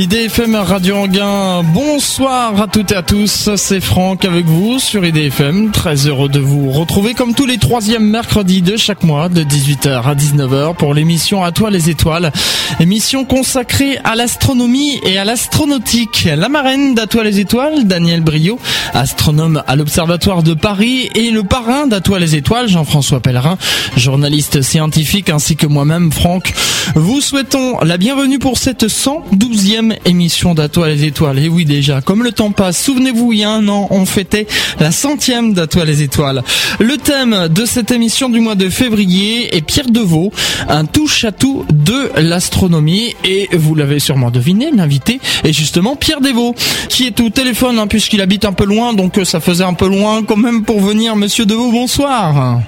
IDFM Radio Anguin, bonsoir à toutes et à tous, c'est Franck avec vous sur IDFM, très heureux de vous retrouver comme tous les troisièmes mercredis de chaque mois de 18h à 19h pour l'émission À toi les étoiles, émission consacrée à l'astronomie et à l'astronautique. La marraine d'À toi les étoiles, Daniel Brio, astronome à l'Observatoire de Paris et le parrain d'À toi les étoiles, Jean-François Pellerin, journaliste scientifique ainsi que moi-même Franck. Vous souhaitons la bienvenue pour cette 112e émission d'Atoile les Étoiles. Et oui, déjà, comme le temps passe, souvenez-vous, il y a un an, on fêtait la centième d'Atoile les Étoiles. Le thème de cette émission du mois de février est Pierre Deveau, un touche-à-tout de l'astronomie. Et vous l'avez sûrement deviné, l'invité est justement Pierre Deveau, qui est au téléphone, hein, puisqu'il habite un peu loin, donc ça faisait un peu loin quand même pour venir. Monsieur Deveau, bonsoir.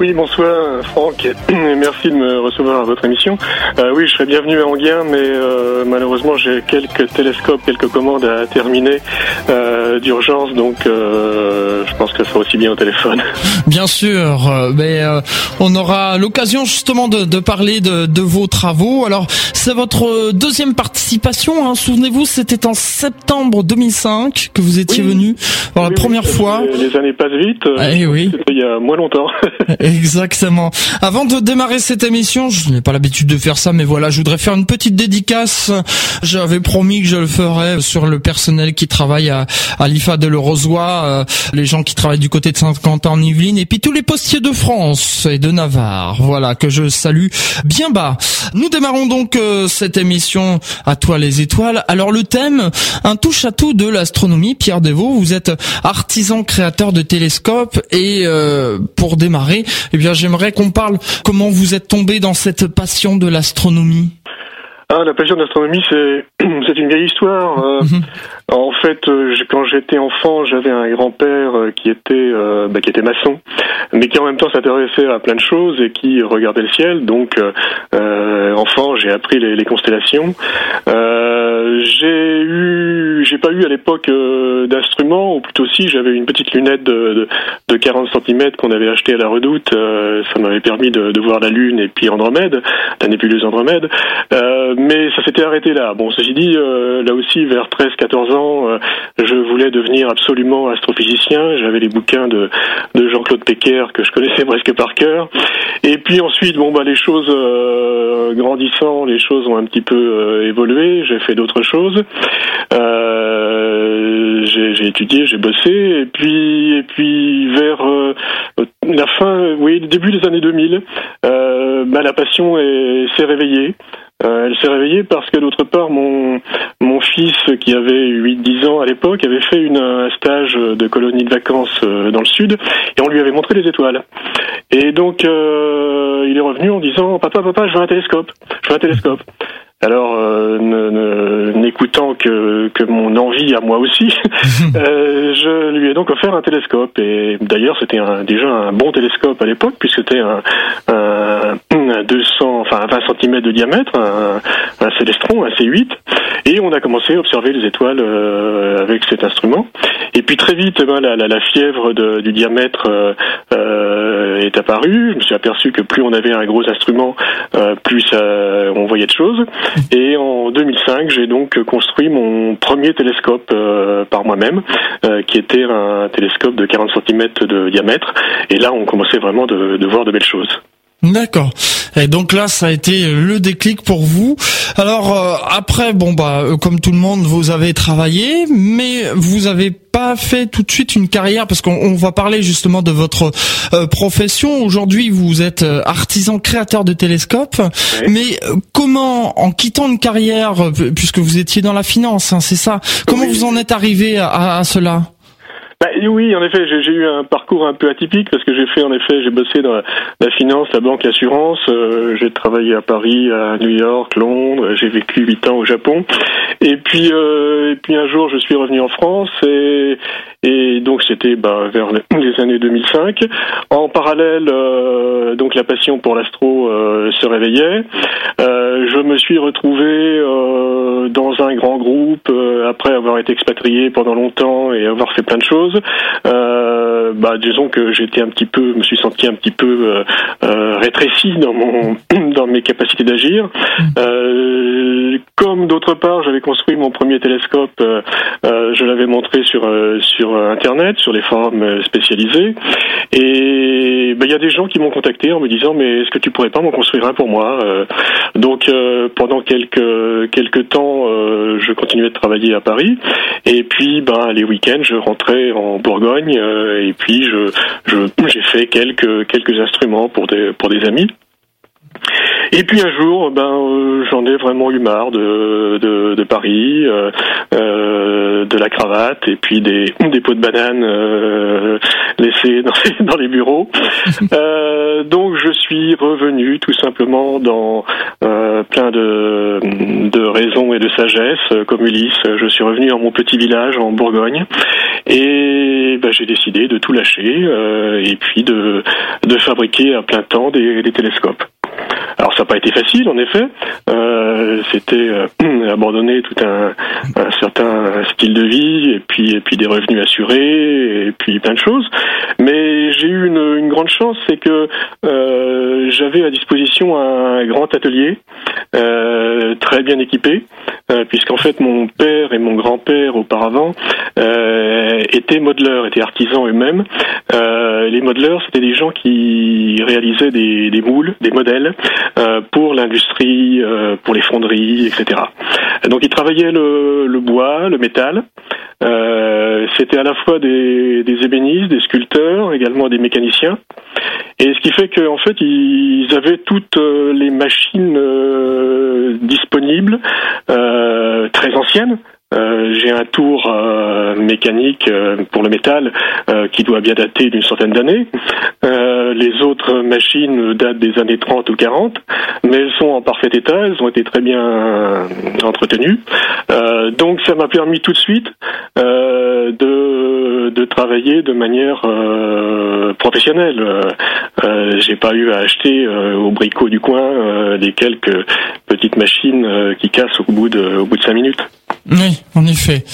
Oui, bonsoir Franck, merci de me recevoir à votre émission. Euh, oui, je serais bienvenu à Anguien, mais euh, malheureusement j'ai quelques télescopes, quelques commandes à terminer euh, d'urgence, donc je pense que ça sera aussi bien au téléphone. Bien sûr, mais on aura l'occasion justement de, parler de, vos travaux. Alors, c'est votre deuxième participation, hein. souvenez-vous, c'était en septembre 2005 que vous étiez venu pour la première fois. Les, années passent vite, ah, eh oui. il y a moins longtemps. Exactement. Avant de démarrer cette émission, je n'ai pas l'habitude de faire ça, mais voilà, je voudrais faire une petite dédicace. J'avais promis que je le ferais sur le personnel qui travaille à, à l'IFA de Le Rosoy, euh, les gens qui travaillent du côté de Saint-Quentin en Yvelines, et puis tous les postiers de France et de Navarre. Voilà, que je salue bien bas. Nous démarrons donc euh, cette émission à toi les étoiles. Alors le thème, un touche à tout de l'astronomie. Pierre Devaux, vous êtes artisan créateur de télescopes et euh, pour démarrer, eh bien, j'aimerais qu'on parle comment vous êtes tombé dans cette passion de l'astronomie. Ah, la passion de l'astronomie, c'est c'est une vieille histoire. Euh, mhm. En fait, euh, quand j'étais enfant, j'avais un grand-père euh, qui était bah, qui était maçon, mais qui en même temps s'intéressait à plein de choses et qui regardait le ciel. Donc, enfant, j'ai appris les, les constellations. j'ai eu, j'ai pas eu à l'époque d'instruments, ou plutôt si, j'avais une petite lunette de, de, 40 cm qu'on avait acheté à la Redoute. ça m'avait permis de, de, voir la Lune et puis Andromède, la nébuleuse Andromède mais ça s'était arrêté là. Bon, ceci dit, euh, là aussi, vers 13-14 ans, euh, je voulais devenir absolument astrophysicien. J'avais les bouquins de, de Jean-Claude Pecker que je connaissais presque par cœur. Et puis ensuite, bon, bah, les choses euh, grandissant, les choses ont un petit peu évolué. J'ai fait d'autres choses. j'ai étudié, j'ai bossé, et puis, et puis vers la fin, oui, début des années 2000, bah, la passion s'est réveillée. Euh, elle s'est réveillée parce que d'autre part, mon, mon fils, qui avait 8-10 ans à l'époque, avait fait une, un stage de colonie de vacances euh, dans le sud et on lui avait montré les étoiles. Et donc, euh, il est revenu en disant Papa, papa, je veux un télescope. Je veux un télescope. Alors, euh, n'écoutant que, que mon envie à moi aussi, euh, je lui ai donc offert un télescope. Et d'ailleurs, c'était déjà un bon télescope à l'époque, puisque c'était un, un, 200, enfin 20 cm de diamètre, un, un Célestron, un C8. Et on a commencé à observer les étoiles euh, avec cet instrument. Et puis très vite, ben, la, fièvre du diamètre euh, euh, est apparue. Je me suis aperçu que plus on avait un gros instrument, plus on voyait de choses. Et en 2005, j'ai donc construit mon premier télescope par moi-même, qui était un télescope de 40 cm de diamètre. Et là, on commençait vraiment de, de voir de belles choses. D'accord. Et donc là, ça a été le déclic pour vous. Alors euh, après, bon bah, euh, comme tout le monde, vous avez travaillé, mais vous avez pas fait tout de suite une carrière parce qu'on va parler justement de votre euh, profession. Aujourd'hui, vous êtes artisan créateur de télescopes, mais comment, en quittant une carrière, puisque vous étiez dans la finance, hein, c'est ça, comment vous en êtes arrivé à, à cela? Bah, oui, en effet, j'ai eu un parcours un peu atypique parce que j'ai fait, en effet, j'ai bossé dans la, finance, la banque, l'assurance. Euh, j'ai travaillé à Paris, à New York, Londres. J'ai vécu huit ans au Japon. Et puis, euh, puis un jour, je suis revenu en France et, et donc c'était bah, vers les années 2005. En parallèle, euh, donc la passion pour l'astro euh, se réveillait. Je me suis retrouvé dans un grand groupe après avoir été expatrié pendant longtemps et avoir fait plein de choses. bah, disons que j'étais un petit peu, me suis senti un petit peu rétréci dans mon dans mes capacités d'agir. comme d'autre part, j'avais construit mon premier télescope, je l'avais montré sur sur internet, sur les forums spécialisés, et bah, il y a des gens qui m'ont contacté en me disant mais est-ce que tu pourrais pas m'en construire un pour moi Donc pendant quelques quelques temps, je continuais de travailler à Paris. Et puis, ben, les week-ends, je rentrais en Bourgogne euh, et puis je, j'ai fait quelques quelques instruments pour des pour des amis. Et puis un jour, ben euh, j'en ai vraiment eu marre de de, de Paris, euh, euh, de la cravate et puis des des pots de banane euh, laissés dans les, dans les bureaux. donc je suis revenu tout simplement dans plein de de raisons et de sagesse, comme Ulysse. Je suis revenu dans mon petit village en Bourgogne et ben, j'ai décidé de tout lâcher et puis de de fabriquer à plein temps des, des télescopes. Alors ça n'a pas été facile en effet. Euh, C'était euh, abandonner tout un, certain style de vie et puis puis des revenus assurés et puis plein de choses. Mais j'ai eu une, grande chance, c'est que euh, j'avais à disposition un grand atelier très bien équipé, euh, puisqu'en fait mon père et mon grand-père auparavant euh, étaient modeleurs, étaient artisans eux-mêmes. les modeleurs, c'était des gens qui réalisaient des, moules, des modèles euh, pour l'industrie, euh, pour les fonderies, etc. Donc ils travaillaient le, le bois, le métal. Euh, C'était à la fois des, ébénistes, des sculpteurs, également des mécaniciens. Et ce qui fait qu'en fait ils avaient toutes euh, les machines disponibles, très anciennes. Euh, j'ai un tour euh, mécanique euh, pour le métal qui doit bien dater d'une centaine d'années. les autres machines datent des années 30 ou 40, mais elles sont en parfait état, elles ont été très bien entretenues. donc ça m'a permis tout de suite de, de travailler de manière professionnelle. J'ai pas eu à acheter au bricot du coin des quelques petites machines qui cassent au bout de au bout de cinq minutes. Oui, en effet,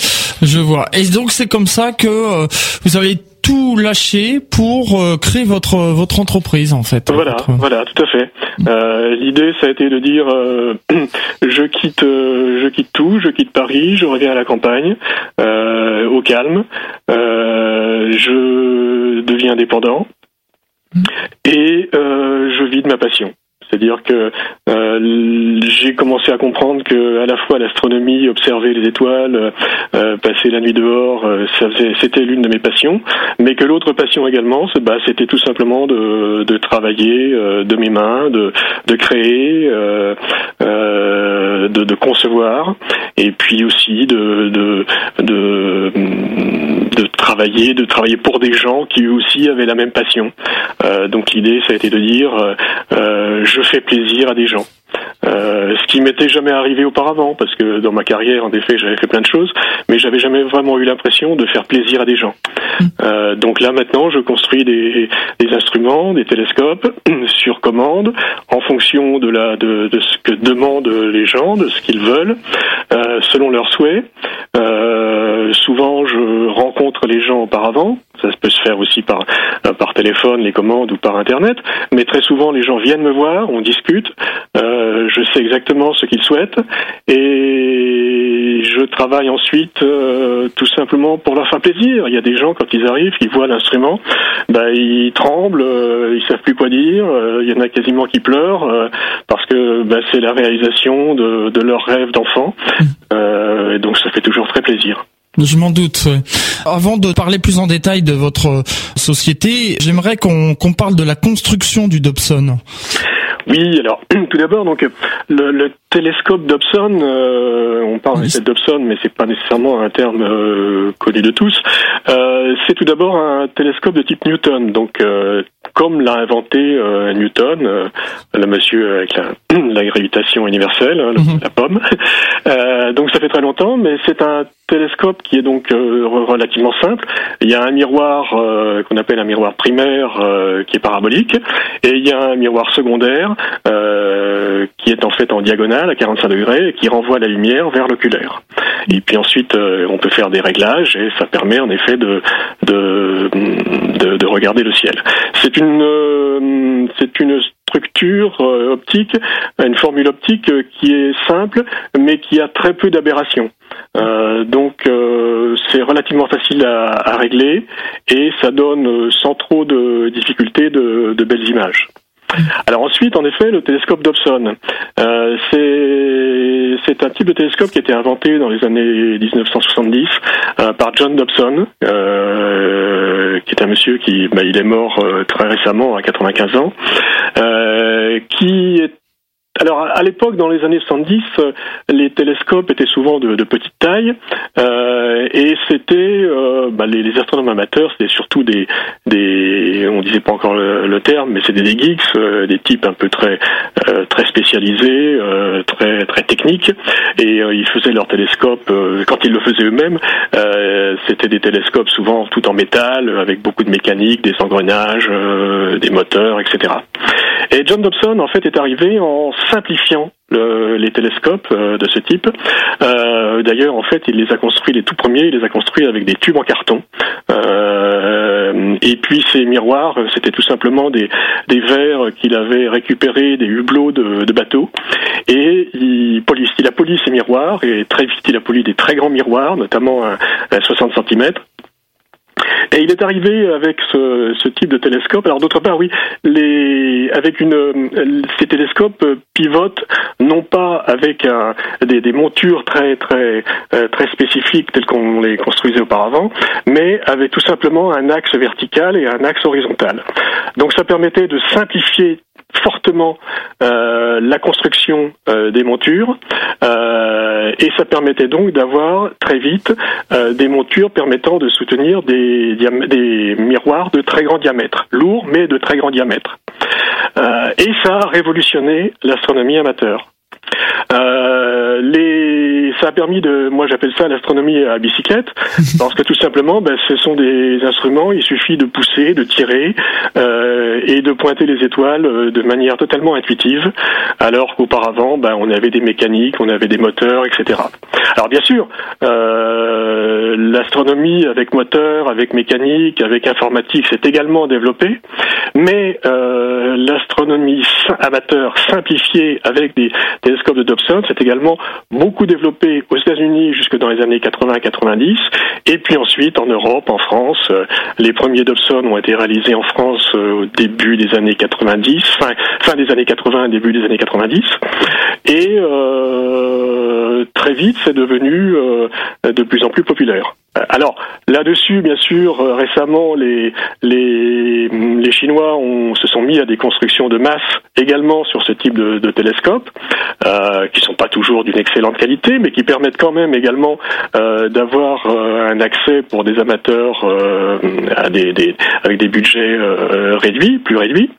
je vois. Et donc c'est comme ça que euh, vous avez tout lâché pour euh, créer votre votre entreprise en fait. Voilà, voilà, tout à fait. Euh, L'idée, ça a été de dire, euh, je quitte, je quitte tout, je quitte Paris, je reviens à la campagne, au calme, je deviens indépendant et je vis de ma passion. C'est-à-dire que euh, j'ai commencé à comprendre que à la fois l'astronomie, observer les étoiles, euh, passer la nuit dehors, euh, c'était l'une de mes passions, mais que l'autre passion également, bah, c'était tout simplement de, de travailler euh, de mes mains, de, de créer, euh, de, de, concevoir, et puis aussi de, de, de, de travailler, de travailler pour des gens qui aussi avaient la même passion. donc l'idée, ça a été de dire, je je fais plaisir à des gens. Euh, ce qui m'était jamais arrivé auparavant, parce que dans ma carrière, en effet, j'avais fait plein de choses, mais j'avais jamais vraiment eu l'impression de faire plaisir à des gens. Mm. Euh, donc là, maintenant, je construis des, des, instruments, des télescopes sur commande, en fonction de la de, de ce que demandent les gens, de ce qu'ils veulent, euh, selon leurs souhaits. Euh, souvent, je rencontre les gens auparavant. Ça peut se faire aussi par euh, par téléphone, les commandes ou par internet. Mais très souvent, les gens viennent me voir, on discute. Euh, je sais exactement ce qu'ils souhaitent et je travaille ensuite euh, tout simplement pour leur faire plaisir. Il y a des gens quand ils arrivent, ils voient l'instrument, bah, ils tremblent, euh, ils savent plus quoi dire. Euh, il y en a quasiment qui pleurent euh, parce que bah, c'est la réalisation de, de leur rêve d'enfant. et donc ça fait toujours très plaisir. Je m'en doute. Avant de parler plus en détail de votre société, j'aimerais qu'on parle de la construction du Dobson. Oui, alors tout d'abord, donc le, le télescope Dobson, euh, on parle de Dobson, mais c'est pas nécessairement un terme euh, connu de tous. Euh, c'est tout d'abord un télescope de type Newton, donc euh, comme l'a inventé euh, Newton, le monsieur avec la, la gravitation universelle, hein, mhm. la pomme. donc ça fait très longtemps, mais c'est un télescope qui est donc relativement simple. Il y a un miroir qu'on appelle un miroir primaire qui est parabolique, et il y a un miroir secondaire qui est en fait en diagonale à 45 degrés et qui renvoie la lumière vers l'oculaire. Et puis ensuite, on peut faire des réglages et ça permet en effet de, de, de, regarder le ciel. C'est une, c'est une structure euh, optique, une formule optique euh, qui est simple, mais qui a très peu d'aberrations. Euh, donc c'est relativement facile à, régler et ça donne sans trop de difficultés de, de belles images. Alors ensuite, en effet, le télescope Dobson. Euh, c'est un type de télescope qui a été inventé dans les années 1970 euh, par John Dobson, euh, qui est un monsieur qui, bah, il est mort euh, très récemment, à 95 ans, euh, qui est alors à l'époque, dans les années 70, euh, les télescopes étaient souvent de, petite taille euh, et c'était euh, bah, les, astronomes amateurs, c'était surtout des, des, on disait pas encore le, terme, mais c'était des geeks, des types un peu très très spécialisés, très très techniques et ils faisaient leurs télescopes quand ils le faisaient eux-mêmes. c'était des télescopes souvent tout en métal avec beaucoup de mécanique, des engrenages, des moteurs, etc. Et John Dobson en fait est arrivé en simplifiant les télescopes euh, de ce type. Euh, d'ailleurs, en fait, il les a construits, les tout premiers, il les a construits avec des tubes en carton. Euh, et puis ces miroirs, c'était tout simplement des, des verres qu'il avait récupérés des hublots de, bateaux. Et il, a poli ces miroirs, et très vite il a poli des très grands miroirs, notamment un, un 60 cm. Et il est arrivé avec ce, ce type de télescope. Alors d'autre part, oui, les, avec une, ces télescopes pivotent non pas avec un, des, des, montures très très euh, très spécifiques telles qu'on les construisait auparavant, mais avec tout simplement un axe vertical et un axe horizontal. Donc ça permettait de simplifier fortement euh, la construction euh, des montures euh, et ça permettait donc d'avoir très vite des montures permettant de soutenir des, des miroirs de très grand diamètre, lourds mais de très grand diamètre. et ça a révolutionné l'astronomie amateur. Euh, les, ça a permis de, moi j'appelle ça l'astronomie à bicyclette, parce que tout simplement, ben, ce sont des instruments, il suffit de pousser, de tirer euh, et de pointer les étoiles euh, de manière totalement intuitive, alors qu'auparavant, ben, on avait des mécaniques, on avait des moteurs, etc. Alors bien sûr, euh, l'astronomie avec moteur, avec mécanique, avec informatique, s'est également développée, mais euh, l'astronomie amateur simplifiée avec des télescopes de Dobson s'est également beaucoup développée aux États-Unis jusque dans les années 80-90, et puis ensuite en Europe, en France. Euh, les premiers Dobson ont été réalisés en France au début des années 90, fin, fin des années 80, début des années 90, et très vite c'est devenu de plus en plus populaire. Alors là-dessus, bien sûr, euh, récemment, les, les, les Chinois ont, se sont mis à des constructions de masse également sur ce type de, de télescope, euh, qui sont pas toujours d'une excellente qualité, mais qui permettent quand même également euh, d'avoir euh, un accès pour des amateurs avec des budgets réduits, plus réduits.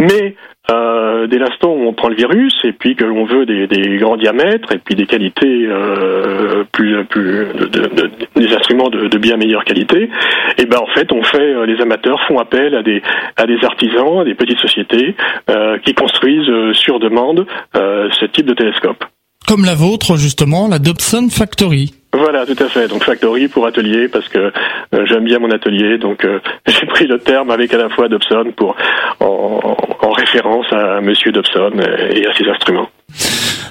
Mais euh, dès l'instant où on prend le virus et puis que l'on veut des, grands diamètres et puis des qualités euh, plus, plus de, de, des instruments de, de, bien meilleure qualité, et eh ben en fait on fait euh, les amateurs font appel à des à des artisans, à des petites sociétés euh, qui construisent euh, sur demande ce type de télescope. Comme la vôtre justement, la Dobson Factory. Voilà, tout à fait. Donc factory pour atelier parce que euh, j'aime bien mon atelier, donc euh, j'ai pris le terme avec à la fois Dobson pour en, en référence à Monsieur Dobson et à ses instruments.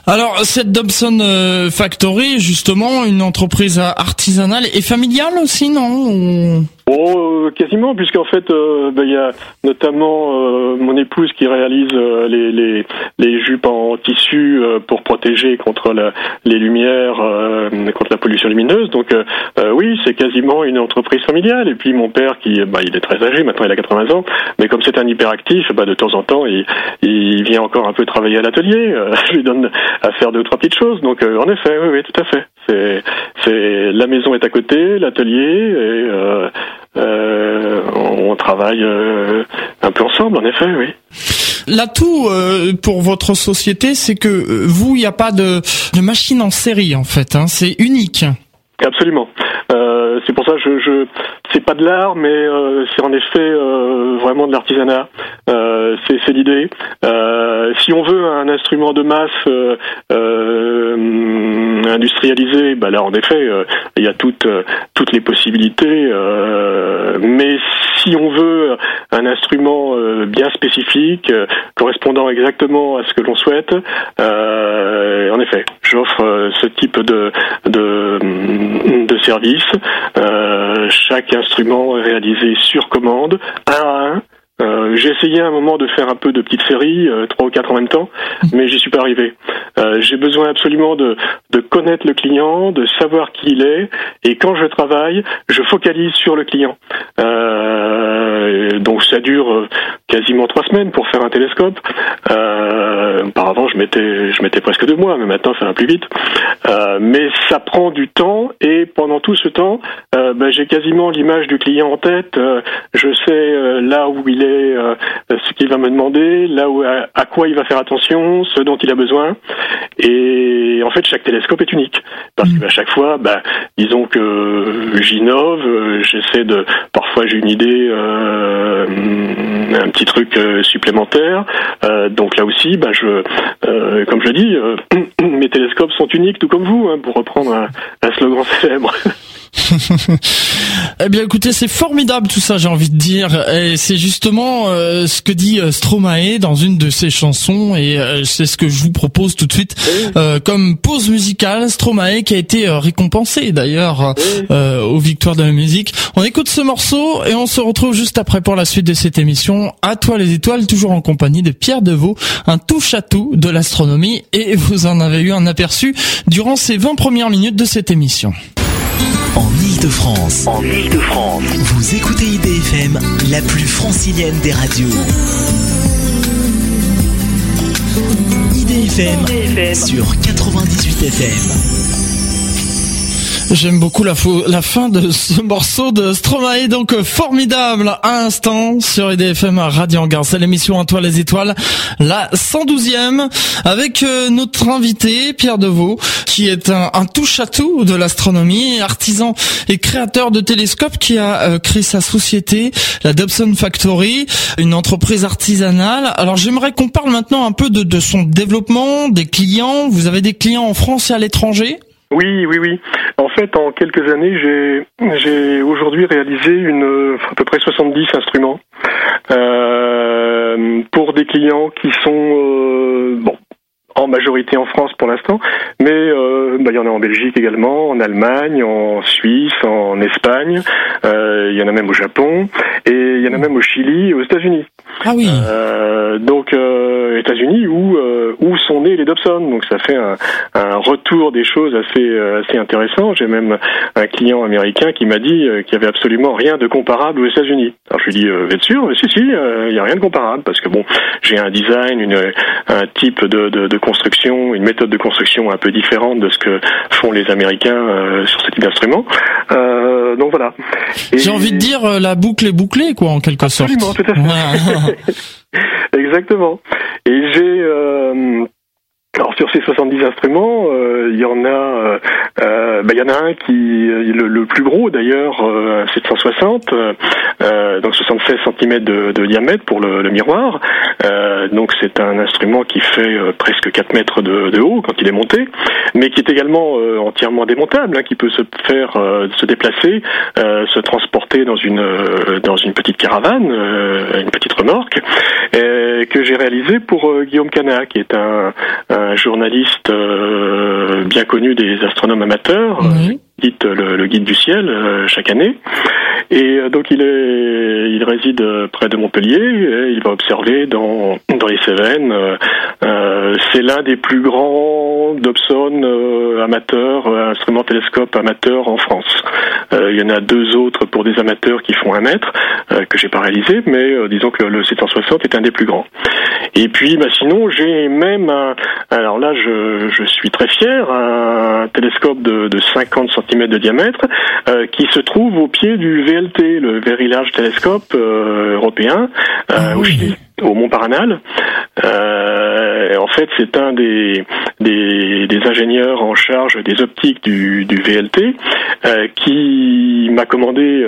Alors cette Dobson euh, Factory, justement, une entreprise artisanale et familiale aussi, non Oh, quasiment, puisqu'en fait, euh, ben, il y a notamment mon épouse qui réalise les, les, les, jupes en tissu pour protéger contre la, les lumières, contre la pollution lumineuse. Donc oui, c'est quasiment une entreprise familiale. Et puis mon père, qui bah, il est très âgé, maintenant il a 80 ans, mais comme c'est un hyperactif, bah, de temps en temps, il, il vient encore un peu travailler à l'atelier. je lui donne à faire deux ou trois petites choses. Donc euh, en effet, oui, oui, tout à fait. C'est, la maison est à côté, l'atelier, et euh, euh, on travaille un peu ensemble, en effet, oui. L'atout pour votre société, c'est que vous, il n'y a pas de, de machine en série en fait. Hein, c'est unique. Absolument. Euh, c'est pour ça que je, je c'est pas de l'art, mais euh, c'est en effet euh, vraiment de l'artisanat. Euh, c'est l'idée. si on veut un instrument de masse industrialisé, bah là en effet, il y a toutes les possibilités. mais si on veut un instrument bien spécifique, correspondant exactement à ce que l'on souhaite, en effet, j'offre ce type de de, de service. chaque instrument réalisé sur commande, un à un. Euh, j'ai essayé à un moment de faire un peu de petites séries, euh, trois ou quatre en même temps, mais j'y suis pas arrivé. Euh, j'ai besoin absolument de, de connaître le client, de savoir qui il est, et quand je travaille, je focalise sur le client. donc ça dure quasiment trois semaines pour faire un télescope. auparavant, je mettais, je mettais presque deux mois, mais maintenant ça va plus vite. mais ça prend du temps, et pendant tout ce temps, ben, j'ai quasiment l'image du client en tête. je sais là où il est euh, ce qu'il va me demander, là où à, quoi il va faire attention, ce dont il a besoin. Et en fait, chaque télescope est unique parce qu'à chaque fois, bah, disons que j'innove, euh, j'essaie de, parfois j'ai une idée, euh, un petit truc supplémentaire. donc là aussi, bah, je, comme je dis, mes télescopes sont uniques, tout comme vous, hein, pour reprendre un slogan célèbre. eh bien, écoutez, c'est formidable tout ça, j'ai envie de dire. Et c'est justement euh, ce que dit euh, Stromae dans une de ses chansons, et euh, c'est ce que je vous propose tout de suite comme pause musicale. Stromae qui a été récompensé d'ailleurs aux Victoires de la musique. On écoute ce morceau et on se retrouve juste après pour la suite de cette émission. À toi les étoiles, toujours en compagnie de Pierre Deveau, un touche à tout de l'astronomie, et vous en avez eu un aperçu durant ces 20 premières minutes de cette émission. En Ile-de-France. En Ile-de-France. Vous écoutez IDFM, la plus francilienne des radios. IDFM, IDFM. sur 98 FM. J'aime beaucoup la, la, fin de ce morceau de Stromae, donc euh, formidable à instant sur EDFM Radio Angers. C'est l'émission Un toit les étoiles, la 112e, avec euh, notre invité Pierre Deveau, qui est un, un touche-à-tout de l'astronomie, artisan et créateur de télescopes, qui a euh, créé sa société, la Dobson Factory, une entreprise artisanale. Alors j'aimerais qu'on parle maintenant un peu de son développement, des clients. Vous avez des clients en France et à l'étranger? Oui, oui, oui. En fait, en quelques années, j'ai j'ai aujourd'hui réalisé une à peu près 70 instruments euh, pour des clients qui sont euh, bon en majorité en France pour l'instant, mais euh, bah, il y en a en Belgique également, en Allemagne, en Suisse, en Espagne, euh, il y en a même au Japon, et il y en a même au Chili et aux États-Unis. Ah oui. Euh, donc euh, États-Unis où euh, où sont nés les Dobson. Donc ça fait un, un retour des choses assez euh, assez intéressant. J'ai même un client américain qui m'a dit qu'il n'y avait absolument rien de comparable aux États-Unis. Alors je lui dis vous êtes sûr? Si si, il n'y a rien de comparable parce que bon j'ai un design, une, un type de, de, de, construction, une méthode de construction un peu différente de ce que font les Américains sur ce type d'instrument. donc voilà. J'ai envie de dire la boucle est bouclée quoi en quelque sorte. Absolument, tout à fait. Exactement. Et j'ai euh, alors sur ces 70 instruments, euh, il y en a, euh, euh bah, il y en a un qui le, le plus gros d'ailleurs, 760, donc 76 cm de, diamètre pour le, le miroir. donc c'est un instrument qui fait presque 4 mètres de, de, haut quand il est monté, mais qui est également entièrement démontable, hein, qui peut se faire se déplacer, se transporter dans une dans une petite caravane, une petite remorque, que j'ai réalisé pour Guillaume Cana, qui est un un journaliste euh, bien connu des astronomes amateurs. Euh, le, guide du ciel euh, chaque année. Et donc il est, il réside près de Montpellier. Et il va observer dans dans les Cévennes. c'est l'un des plus grands Dobson amateurs, instruments télescope amateurs en France. il y en a deux autres pour des amateurs qui font un mètre que j'ai pas réalisé, mais disons que le 760 est un des plus grands. Et puis, bah, sinon, j'ai même un, alors là, je, je, suis très fier, un télescope de, de 50 cm de diamètre euh, qui se trouve au pied du VLT, le Very Large Telescope euh, européen, euh, ah au Mont Paranal. en fait, c'est un des, des, des, ingénieurs en charge des optiques du, du VLT qui m'a commandé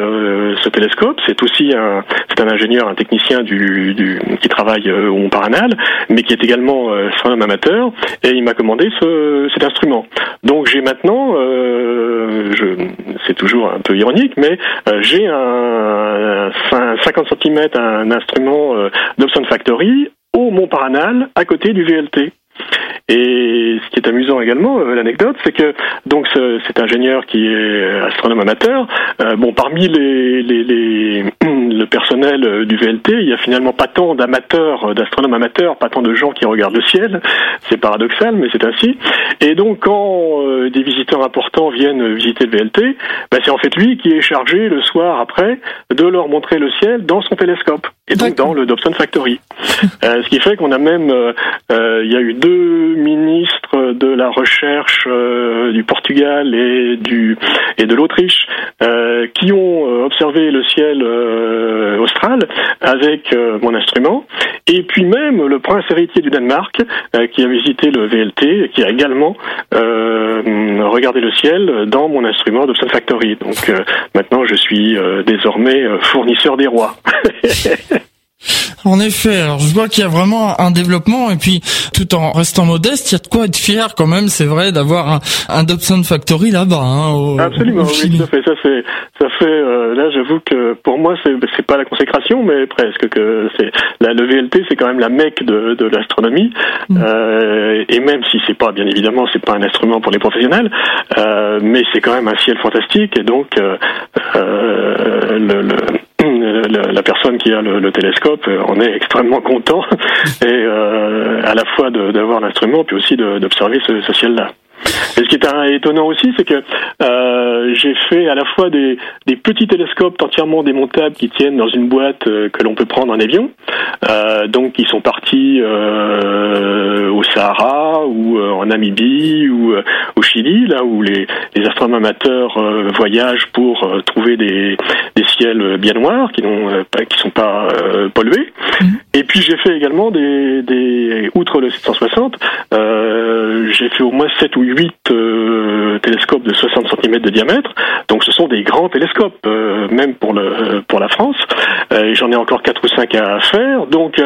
ce télescope. C'est aussi un, c'est un ingénieur, un technicien du, du qui travaille au Mont Paranal, mais qui est également astronome amateur, et il m'a commandé ce, cet instrument. Donc j'ai maintenant, je, c'est toujours un peu ironique, mais j'ai un, un 50 cm, un instrument euh, d'Obson Factory au Mont Paranal, à côté du VLT. Et ce qui est amusant également, euh, l'anecdote, c'est que donc cet ingénieur qui est astronome amateur, euh, bon parmi les, les, les, le personnel du VLT, il y a finalement pas tant d'amateurs, d'astronomes amateurs, pas tant de gens qui regardent le ciel. C'est paradoxal, mais c'est ainsi. Et donc quand euh, des visiteurs importants viennent visiter le VLT, ben, c'est en fait lui qui est chargé le soir après de leur montrer le ciel dans son télescope et donc dans le Dobson Factory. ce qui fait qu'on a même, il y a eu deux ministres de la recherche euh, du Portugal et de l'Autriche euh, qui ont euh, observé le ciel austral avec mon instrument et puis même le prince héritier du Danemark qui a visité le VLT et qui a également regardé le ciel dans mon instrument d'Obson Factory. Donc maintenant je suis désormais fournisseur des rois. En effet, alors je vois qu'il y a vraiment un développement et puis tout en restant modeste, il y a de quoi être fier quand même, c'est vrai, d'avoir un, un Dobson Factory là-bas. Hein, Absolument, oui, tout à fait. Ça fait, ça fait. Euh, là, j'avoue que pour moi, c'est c'est pas la consécration, mais presque que c'est la le VLT, c'est quand même la mecque de, de l'astronomie. Mm. Euh, et même si c'est pas, bien évidemment, c'est pas un instrument pour les professionnels, euh, mais c'est quand même un ciel fantastique et donc euh, euh le, le la, personne qui a le, télescope euh, en est extrêmement content et euh, à la fois d'avoir l'instrument puis aussi d'observer ce, ciel-là. Et ce qui est étonnant aussi, c'est que euh, j'ai fait à la fois des, petits télescopes entièrement démontables qui tiennent dans une boîte euh, que l'on peut prendre en avion, euh, donc qui sont partis euh, au Sahara ou euh, en Namibie ou euh, là où les, les astronomes amateurs voyagent pour trouver des, des, ciels bien noirs qui n'ont pas qui sont pas pollués. Mmh. Et puis j'ai fait également des, des outre le 760, j'ai fait au moins 7 ou 8 euh, télescopes de 60 cm de diamètre. Donc ce sont des grands télescopes, euh, même pour le euh, pour la France. et j'en ai encore 4 ou 5 à faire. Donc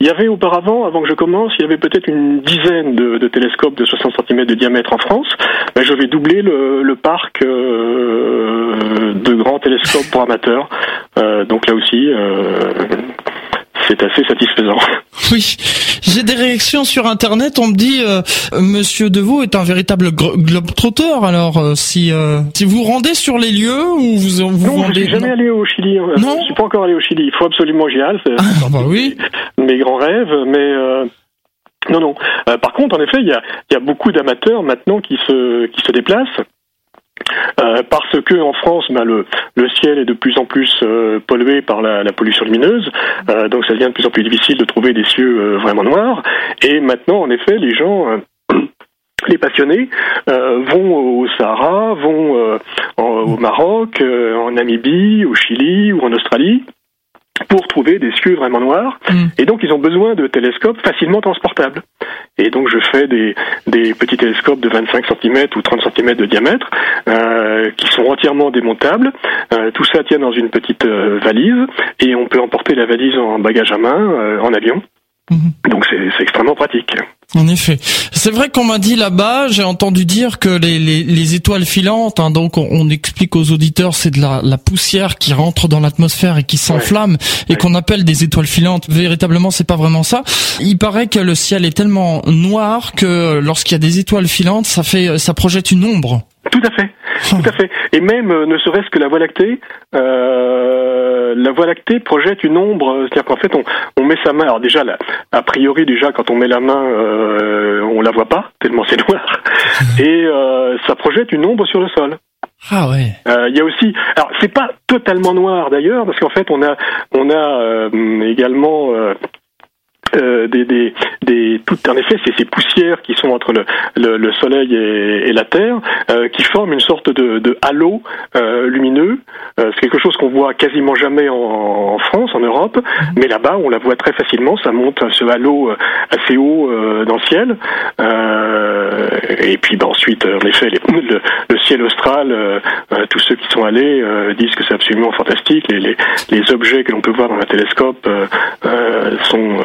il y avait auparavant, avant que je commence, il y avait peut-être une dizaine de, de, télescopes de 60 cm de diamètre en France. Ben, je vais doubler le, le parc de grands télescopes pour amateurs. donc là aussi c'est assez satisfaisant. Oui, j'ai des réactions sur Internet. On me dit, euh, Monsieur Deveau est un véritable globe-trotteur. Alors, euh, si euh, si vous rendez sur les lieux ou vous vous non, rendez... je suis jamais allé au Chili. Hein. Non, je suis pas encore allé au Chili. Il faut absolument j'y aille. C'est ah, bah oui. mes grands rêves, mais. Euh, non, non. par contre, en effet, il y a, beaucoup d'amateurs maintenant qui se qui se déplacent euh, parce que en France, bah, le, ciel est de plus en plus euh, pollué par la, pollution lumineuse, euh, donc ça devient de plus en plus difficile de trouver des cieux vraiment noirs. Et maintenant, en effet, les gens les passionnés vont au Sahara, vont au Maroc, en Namibie, au Chili ou en Australie pour trouver des cieux vraiment noirs. Mm. Et donc, ils ont besoin de télescopes facilement transportables. Et donc, je fais des, des petits télescopes de 25 cm ou 30 cm de diamètre euh, qui sont entièrement démontables. Euh, tout ça tient dans une petite euh, valise et on peut emporter la valise en bagage à main euh, en avion. Mhm. Donc c'est extrêmement pratique. En effet, c'est vrai qu'on m'a dit là-bas, j'ai entendu dire que les, les, les étoiles filantes, hein, donc on, explique aux auditeurs, c'est de la, la, poussière qui rentre dans l'atmosphère et qui s'enflamme et qu'on appelle des étoiles filantes. Véritablement, c'est pas vraiment ça. Il paraît que le ciel est tellement noir que lorsqu'il y a des étoiles filantes, ça fait, ça projette une ombre. Tout à fait, tout à fait. Et même, euh, ne serait-ce que la Voie lactée, euh, la Voie lactée projette une ombre, c'est-à-dire qu'en fait, on, on, met sa main. Alors déjà, là, a priori, déjà, quand on met la main, euh, on la voit pas tellement c'est noir, et euh, ça projette une ombre sur le sol. Ah ouais. Euh, il y a aussi, alors c'est pas totalement noir d'ailleurs, parce qu'en fait, on a, on a également euh, des, des, des tout, en effet, c'est ces poussières qui sont entre le, le, le Soleil et, et, la Terre euh, qui forment une sorte de, de halo euh, lumineux. Euh, c'est quelque chose qu'on voit quasiment jamais en, en, France, en Europe, mhm. mais là-bas, on la voit très facilement. Ça monte ce halo euh, assez haut dans le ciel. et puis, bah, ensuite, en effet, les, le, le, ciel austral, tous ceux qui sont allés disent que c'est absolument fantastique. Les, les, les objets que l'on peut voir dans un télescope sont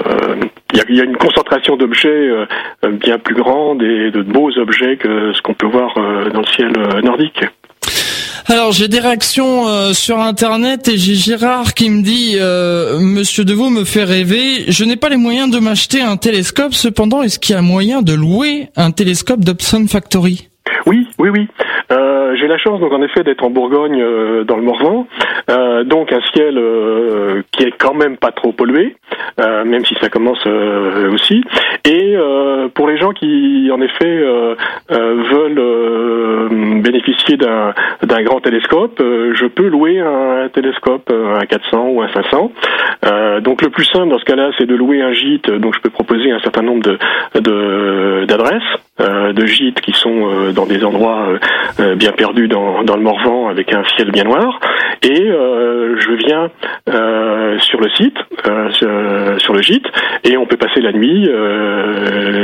il y, a une concentration d'objets euh, bien plus grande et de beaux objets que ce qu'on peut voir euh, dans le ciel euh, nordique. Alors j'ai des réactions sur internet et j'ai Gérard qui me dit Monsieur Deveau me fait rêver. Je n'ai pas les moyens de m'acheter un télescope. Cependant, est-ce qu'il y a moyen de louer un télescope d'Opson Factory? Oui, oui. Euh, j'ai la chance donc en effet d'être en Bourgogne euh, dans le Morvan, euh, donc un ciel qui est quand même pas trop pollué, même si ça commence aussi. Et pour les gens qui en effet veulent bénéficier d'un d'un grand télescope, je peux louer un télescope, un 400 ou un 500. donc le plus simple dans ce cas-là, c'est de louer un gîte. Donc je peux proposer un certain nombre de d'adresses, de gîtes qui sont dans des endroits euh, bien perdus dans, le Morvan avec un ciel bien noir. Et euh, je viens euh, sur le site, sur, le gîte, et on peut passer la nuit.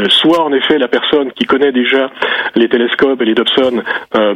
soit en effet la personne qui connaît déjà les télescopes et les Dobson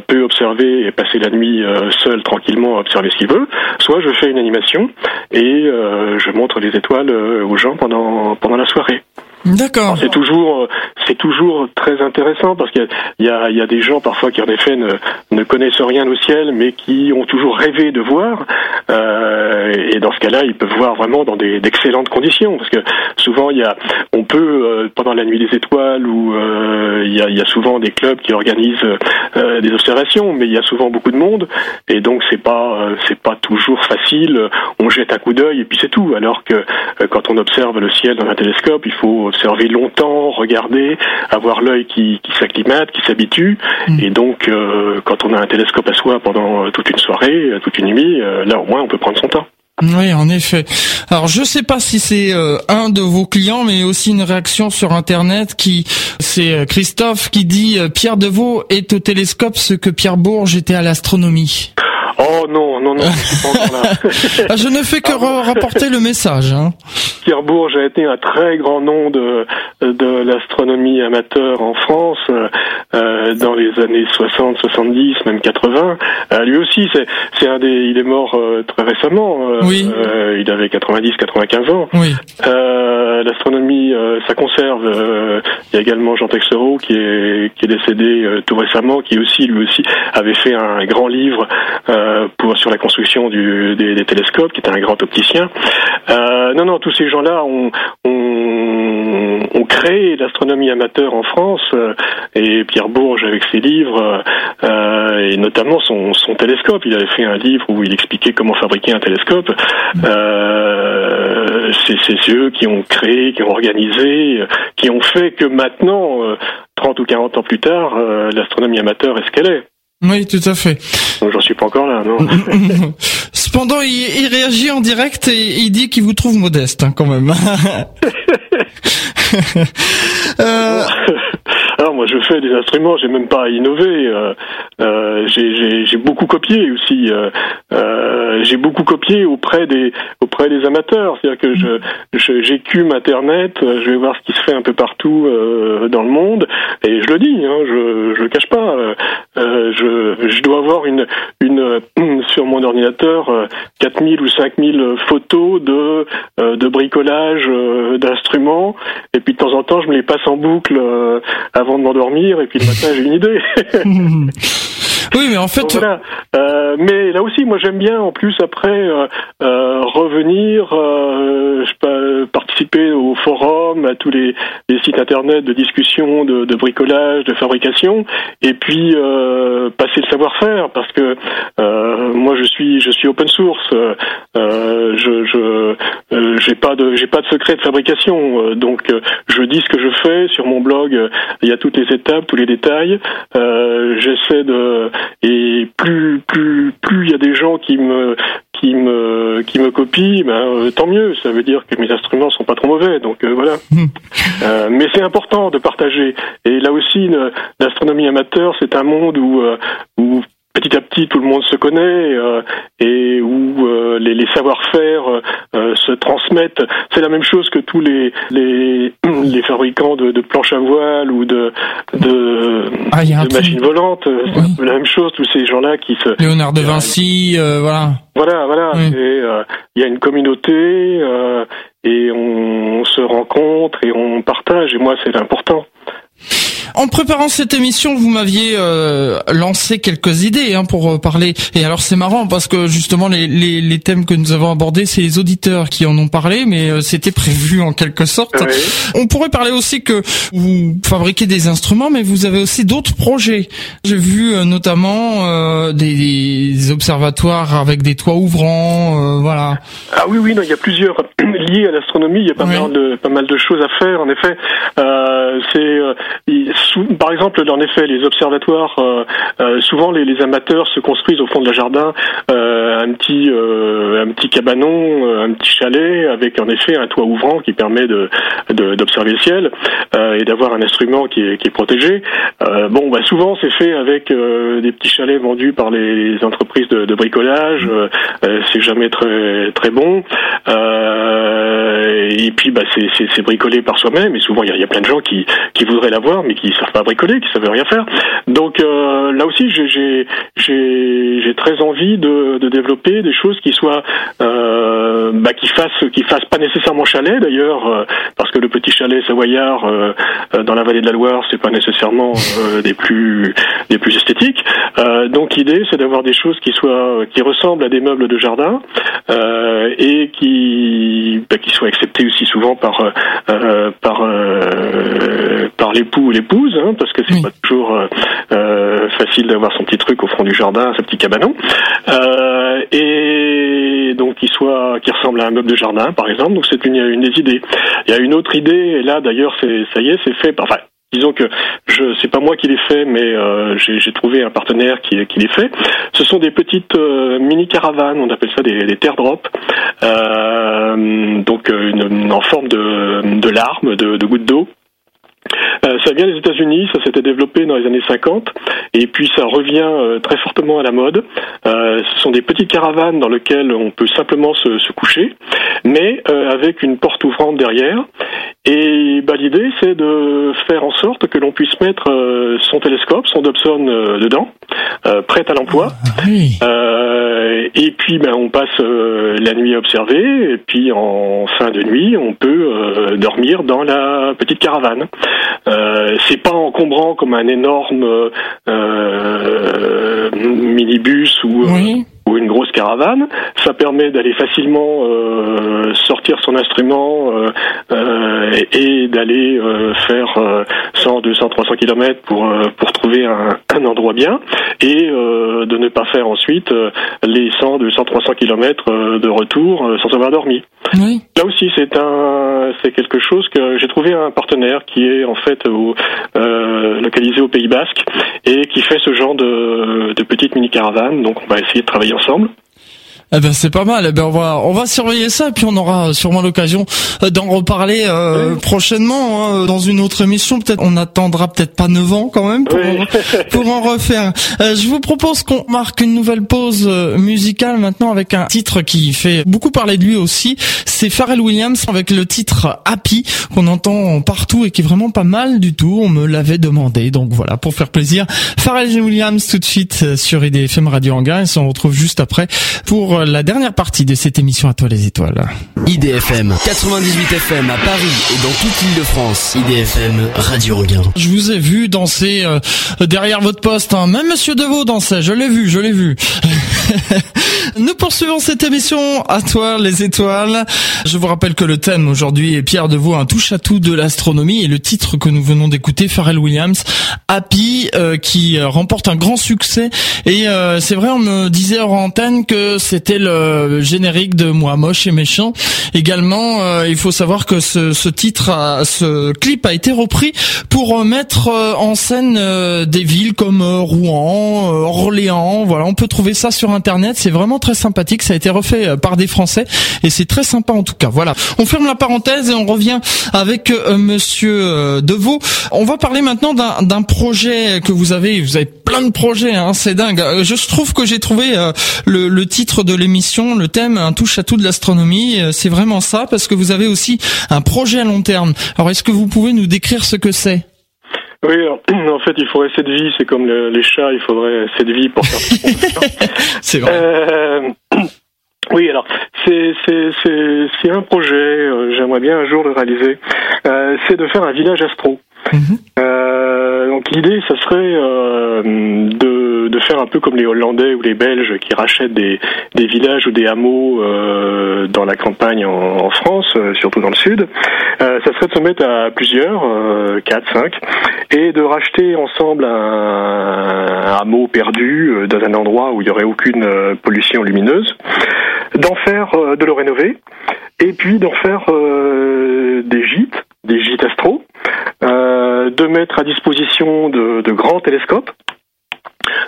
peut observer et passer la nuit seul tranquillement à observer ce qu'il veut. Soit je fais une animation et je montre les étoiles aux gens pendant pendant la soirée. D'accord. C'est toujours, c'est toujours très intéressant parce qu'il y, y, y a, des gens parfois qui en effet ne, ne, connaissent rien au ciel, mais qui ont toujours rêvé de voir. Euh, et dans ce cas-là, ils peuvent voir vraiment dans d'excellentes conditions parce que souvent il y a, on peut euh, pendant la nuit des étoiles ou euh, il, y a, il, y a, souvent des clubs qui organisent euh, des observations, mais il y a souvent beaucoup de monde et donc c'est pas, euh, c'est pas toujours facile. On jette un coup d'œil et puis c'est tout. Alors que quand on observe le ciel dans un télescope, il faut observer longtemps, regarder, avoir l'œil qui, qui s'acclimate, qui s'habitue. Mm. Et donc, euh, quand on a un télescope à soi pendant toute une soirée, toute une nuit, euh, là au moins on peut prendre son temps. Oui, en effet. Alors, je sais pas si c'est euh, un de vos clients, mais aussi une réaction sur Internet qui, c'est Christophe qui dit Pierre Deveau est au télescope ce que Pierre Bourges était à l'astronomie. Oh non, non, non, je suis pas encore là. Ah, je ne fais que ah rapporter le message. Hein. Pierre Bourges a été un très grand nom de, de l'astronomie amateur en France euh, dans les années 60, 70, même 80. Euh, lui aussi, c'est, c'est un des, il est mort euh, très récemment. Euh, oui. Il avait 90, 95 ans. Oui. l'astronomie, ça conserve. il y a également Jean Texereau qui est, qui est décédé tout récemment, qui aussi, lui aussi, avait fait un grand livre pour sur la construction du, des, des, télescopes, qui était un grand opticien. non, non, tous ces gens-là ont, ont, ont créé l'astronomie amateur en France et Pierre Bourges avec ses livres euh, et notamment son, son, télescope. Il avait fait un livre où il expliquait comment fabriquer un télescope. Euh, c'est eux qui ont créé, qui ont organisé, qui ont fait que maintenant, 30 euh, ou 40 ans plus tard, euh, l'astronomie amateur est ce qu'elle est. Oui, tout à fait. Donc j'en suis pas encore là, non. Cependant, il, il, réagit en direct et il dit qu'il vous trouve modeste, hein, quand même. euh... Je fais des instruments, j'ai même pas à innover. Euh, euh, j'ai beaucoup copié aussi. Euh, euh, j'ai beaucoup copié auprès des auprès des amateurs. C'est-à-dire que je j'écume Internet, je vais voir ce qui se fait un peu partout dans le monde et je le dis, hein, je je le cache pas. Je je dois avoir une une sur mon ordinateur 4000 ou 5000 photos de de bricolage d'instruments et puis de temps en temps je me les passe en boucle avant de m'endormir et puis le matin j'ai une idée. oui, mais en fait. Euh, mais là aussi, moi j'aime bien en plus après euh, euh, revenir, je participer au forum, à tous les, les sites internet de discussion, de, de, bricolage, de fabrication, et puis passer le savoir-faire parce que moi je suis je suis open source, je je j'ai pas de j'ai pas de secret de fabrication, donc je dis ce que je fais sur mon blog. Il y a toutes les étapes, tous les détails. J'essaie de et plus plus plus il y a des gens qui me qui me qui me copient, ben, tant mieux. Ça veut dire que mes instruments sont pas trop mauvais. Donc voilà. Hmm. mais c'est important de partager. Et là aussi, l'astronomie amateur, c'est un monde où, où petit à petit tout le monde se connaît euh, et où euh, les, les savoir-faire euh, se transmettent. C'est la même chose que tous les les, les fabricants de, de, planches à voile ou de de, ah, de machines volantes. C'est la même chose. Tous ces gens-là qui se Léonard de Vinci, voilà. Voilà, voilà. Il y a une communauté et on se rencontre et on partage. Et moi, c'est important. En préparant cette émission, vous m'aviez euh, lancé quelques idées hein, pour euh, parler. Et alors c'est marrant parce que justement les, les, les, thèmes que nous avons abordés, c'est les auditeurs qui en ont parlé, mais euh, c'était prévu en quelque sorte. On pourrait parler aussi que vous fabriquez des instruments, mais vous avez aussi d'autres projets. J'ai vu notamment des, des, observatoires avec des toits ouvrants, voilà. Ah oui, oui, il y a plusieurs liés à l'astronomie. Il y a pas mal de pas mal de choses à faire. En effet, c'est par exemple, en effet, les observatoires, euh, euh, souvent les, les, amateurs se construisent au fond de la jardin euh, un petit un petit cabanon, un petit chalet avec en effet un toit ouvrant qui permet de d'observer le ciel et d'avoir un instrument qui est, qui est protégé. bon, bah souvent c'est fait avec des petits chalets vendus par les, entreprises de, de bricolage. c'est jamais très très bon. et puis bah c'est bricolé par soi-même. Et souvent il y y a, plein de gens qui qui voudraient l'avoir mais qui savent pas bricoler, qui savent rien faire. Donc euh, là aussi, j'ai très envie de, de, développer des choses qui soient euh, bah, qui fassent qui fassent pas nécessairement chalet d'ailleurs, euh, parce que le petit chalet savoyard euh, euh, dans la vallée de la Loire, c'est pas nécessairement des plus des plus esthétiques. donc l'idée, c'est d'avoir des choses qui soient qui ressemblent à des meubles de jardin et qui bah, qui soient acceptés aussi souvent par par par l'époux ou l'épouse Hein, parce que c'est pas toujours euh, euh, facile d'avoir son petit truc au fond du jardin, sa petit cabanon, euh, et donc qui soit, qui ressemble à un meuble de jardin, par exemple. Donc c'est une, une des idées. Il y a une autre idée, et là d'ailleurs, c'est ça y est, c'est fait. Enfin, disons que je c'est pas moi qui l'ai fait mais euh, j'ai trouvé un partenaire qui, qui l'ait fait ce sont des petites euh, mini caravanes on appelle ça des, des teardrops euh, donc une, en forme de, de larmes de, de gouttes d'eau euh, ça vient des États-Unis, ça s'était développé dans les années 50, et puis ça revient euh, très fortement à la mode. Euh, ce sont des petites caravanes dans lesquelles on peut simplement se, se coucher, mais avec une porte ouvrante derrière. Et bah, l'idée, c'est de faire en sorte que l'on puisse mettre son télescope, son Dobson dedans, prêt à l'emploi. Ah, et puis, ben, on passe la nuit à observer, et puis en fin de nuit, on peut dormir dans la petite caravane. Euh, c'est pas encombrant comme un énorme euh, minibus ou euh, ou une grosse caravane. Ça permet d'aller facilement euh, sortir son instrument euh, euh, et, d'aller faire 100, 200, 300 km pour pour trouver un, un endroit bien et de ne pas faire ensuite les 100, 200, 300 km de retour sans avoir dormi. Là aussi, c'est un c'est quelque chose que j'ai trouvé un partenaire qui est en fait au, localisé au Pays Basque et qui fait ce genre de, de petites mini caravanes. Donc, on va essayer de travailler ensemble. ensemble Eh ben c'est pas mal. Eh ben on va on va surveiller ça et puis on aura sûrement l'occasion euh, d'en reparler euh, prochainement hein, dans une autre émission. Peut-être on attendra peut-être pas 9 ans quand même pour, pour en refaire. Euh, je vous propose qu'on marque une nouvelle pause musicale maintenant avec un titre qui fait beaucoup parler de lui aussi. C'est Pharrell Williams avec le titre Happy qu'on entend partout et qui est vraiment pas mal du tout. On me l'avait demandé donc voilà pour faire plaisir. Pharrell Williams tout de suite sur IDFM Radio Anguin et on retrouve juste après pour la dernière partie de cette émission à toi les étoiles. IDFM 98 FM à Paris et dans toute l'île de France. IDFM Radio Regain. Je vous ai vu danser euh, derrière votre poste. Hein. Même Monsieur Deveau dansait. Je l'ai vu, je l'ai vu. Nous poursuivons cette émission à toi les étoiles. Je vous rappelle que le thème aujourd'hui est Pierre Deveau, un touche à tout de l'astronomie et le titre que nous venons d'écouter, Pharrell Williams, Happy, euh, qui remporte un grand succès. Et euh, c'est vrai, on me disait hors antenne que c'était le générique de Moi moche et méchant. Également, euh, il faut savoir que ce, ce titre, ce clip a été repris pour mettre en scène des villes comme Rouen, Orléans. Voilà, on peut trouver ça sur internet. C'est vraiment très sympathique. Ça a été refait par des Français et c'est très sympa en tout cas. Voilà. On ferme la parenthèse et on revient avec Monsieur Deveau. On va parler maintenant d'un projet que vous avez. Vous avez plein de projets. Hein, c'est dingue. Je trouve que j'ai trouvé le, le titre de l'émission, le thème, un touche à tout de l'astronomie. C'est vraiment ça parce que vous avez aussi un projet à long terme. Alors, est-ce que vous pouvez nous décrire ce que c'est? Oui, en fait, il faudrait cette vie, c'est comme les chats, il faudrait cette vie pour faire. c'est vrai. Euh, oui, alors c'est c'est un projet. Euh, j'aimerais bien un jour le réaliser. Euh, c'est de faire un village astro. Mhm. donc l'idée, ça serait de de, faire un peu comme les Hollandais ou les Belges qui rachètent des, des villages ou des hameaux euh, dans la campagne en, France, euh, surtout dans le sud. Euh, ça serait de se mettre à plusieurs, euh, 4, 5, et de racheter ensemble un, un hameau perdu dans un endroit où il n'y aurait aucune pollution lumineuse, d'en faire, de le rénover, et puis d'en faire des gîtes, des gîtes astro, de mettre à disposition de, grands télescopes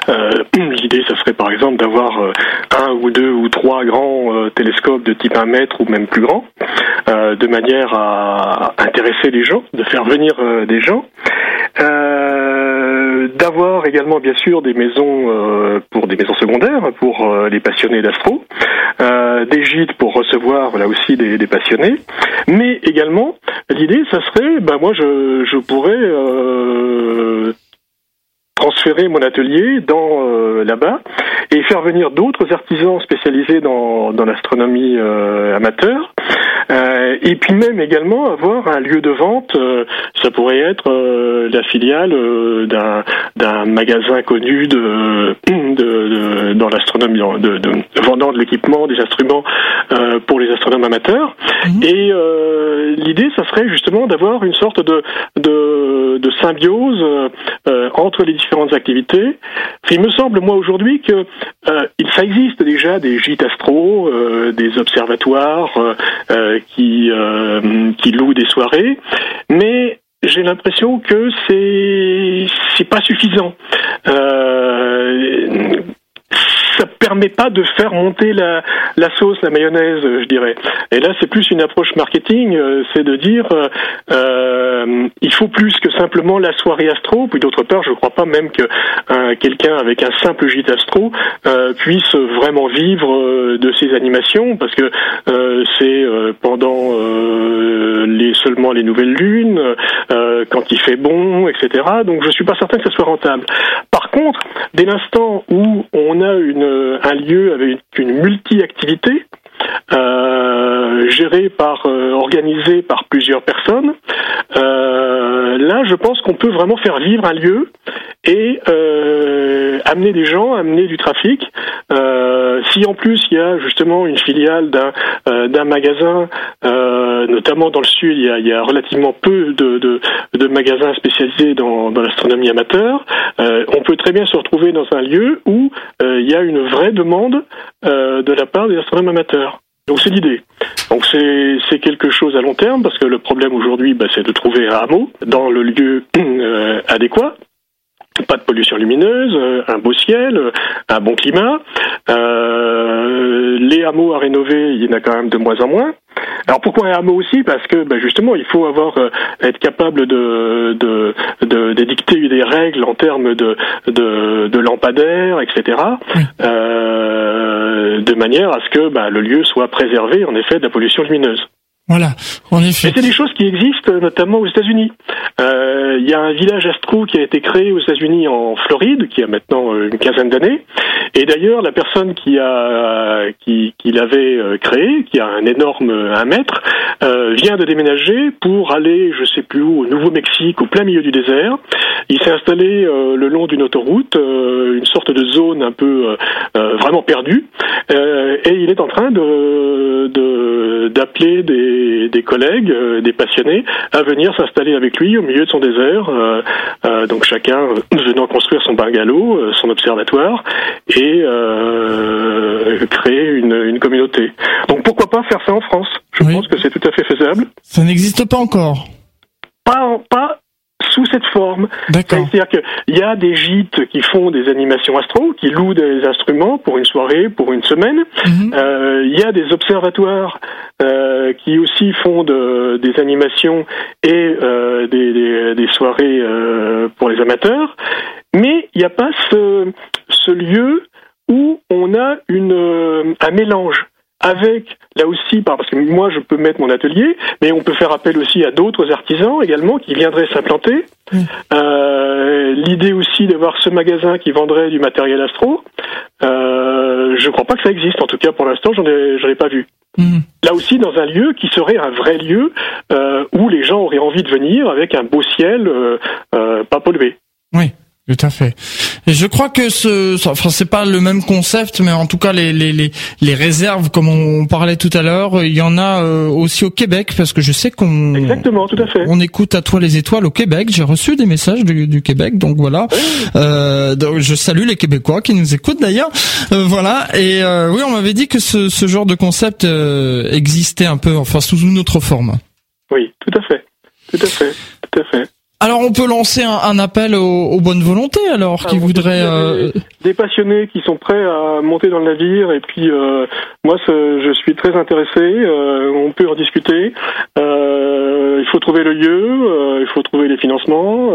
euh, L'idée, ce serait par exemple d'avoir euh, un ou deux ou trois grands euh, télescopes de type 1 mètre ou même plus grand, euh, de manière à intéresser les gens, de faire venir des gens. D'avoir également bien sûr des maisons pour des maisons secondaires pour les passionnés d'astro, des gîtes pour recevoir là aussi des, passionnés, mais également l'idée ça serait, ben moi je, je pourrais transférer mon atelier dans euh, là-bas et faire venir d'autres artisans spécialisés dans, dans l'astronomie euh, amateur euh, et puis même également avoir un lieu de vente ça pourrait être la filiale d'un d'un magasin connu de, de, dans l'astronomie de, de, vendant de l'équipement des instruments pour les astronomes amateurs mhm. et l'idée ça serait justement d'avoir une sorte de de, de symbiose entre les différentes activités. Il me semble, moi, aujourd'hui, que euh, ça existe déjà des gîtes astro, euh, des observatoires euh, qui, qui louent des soirées, mais j'ai l'impression que c'est c'est pas suffisant ça permet pas de faire monter la, la sauce, la mayonnaise, je dirais. Et là, c'est plus une approche marketing, euh, c'est de dire euh, euh, il faut plus que simplement la soirée astro. Puis d'autre part, je ne crois pas même que quelqu'un avec un simple gîte astro puisse vraiment vivre de ses animations, parce que c'est pendant les seulement les nouvelles lunes, quand il fait bon, etc. Donc je suis pas certain que ce soit rentable. Par contre, dès l'instant où on a une euh, un lieu avec une multi-activité, euh, géré par, euh, organisé par plusieurs personnes. Là, je pense qu'on peut vraiment faire vivre un lieu et euh, amener des gens, amener du trafic. si en plus il y a justement une filiale d'un d'un magasin, notamment dans le sud, il y a, il y a relativement peu de, de, de, magasins spécialisés dans, dans l'astronomie amateur. on peut très bien se retrouver dans un lieu où il y a une vraie demande de la part des astronomes amateurs. Donc c'est l'idée. Donc c'est quelque chose à long terme parce que le problème aujourd'hui, bah, c'est de trouver un hameau dans le lieu euh, adéquat pas de pollution lumineuse, euh, un beau ciel, euh, un bon climat. Euh, les hameaux à rénover, il y en a quand même de moins en moins. Alors pourquoi un hameau aussi? Parce que ben justement, il faut avoir être capable de d'édicter de, des règles en termes de de, de lampadaires, etc. de manière à ce que ben, le lieu soit préservé en effet de la pollution lumineuse. Voilà, en effet. c'est des choses qui existent notamment aux États-Unis. Euh, il y a un village astro qui a été créé aux États-Unis en Floride, qui a maintenant euh, une quinzaine d'années. Et d'ailleurs, la personne qui a qui, qui l'avait euh, créé, qui a un énorme un mètre, vient de déménager pour aller, je sais plus où, au Nouveau-Mexique, au plein milieu du désert. Il s'est installé le long d'une autoroute, une sorte de zone un peu vraiment perdue, et il est en train de d'appeler des des, collègues, euh, des passionnés, à venir s'installer avec lui au milieu de son désert. Euh, euh, donc chacun venant construire son bungalow, son observatoire, et créer une, communauté. Donc pourquoi pas faire ça en France? Je pense que c'est tout à fait faisable. Ça n'existe pas encore. Pas, pas sous cette forme. C'est-à-dire qu'il y a des gîtes qui font des animations astro, qui louent des instruments pour une soirée, pour une semaine. Mhm. Euh, il y a des observatoires euh, qui aussi font de, des animations et euh, des, des, des, soirées euh, pour les amateurs. Mais il n'y a pas ce, ce lieu où on a une, euh, un mélange avec, là aussi, parce que moi je peux mettre mon atelier, mais on peut faire appel aussi à d'autres artisans également qui viendraient s'implanter. Euh, L'idée aussi d'avoir ce magasin qui vendrait du matériel astro, euh, je ne crois pas que ça existe, en tout cas pour l'instant j'en ai, ai pas vu. Mm. Là aussi dans un lieu qui serait un vrai lieu euh, où les gens auraient envie de venir avec un beau ciel pas pollué. Oui. Tout à fait. Et je crois que ce, enfin c'est pas le même concept, mais en tout cas les les les, les réserves, comme on parlait tout à l'heure, il y en a euh, aussi au Québec parce que je sais qu'on exactement, tout à fait. On écoute à toi les étoiles au Québec. J'ai reçu des messages du, du Québec, donc voilà. Euh, donc je salue les Québécois qui nous écoutent d'ailleurs. Euh, voilà. Et euh, oui, on m'avait dit que ce, ce genre de concept euh, existait un peu, enfin sous une autre forme. Oui, tout à fait, tout à fait, tout à fait. Alors on peut lancer un, appel aux, bonnes volontés alors qui voudraient euh... des passionnés qui sont prêts à monter dans le navire et puis euh, moi je suis très intéressé euh, on peut en discuter il faut trouver le lieu il faut trouver les financements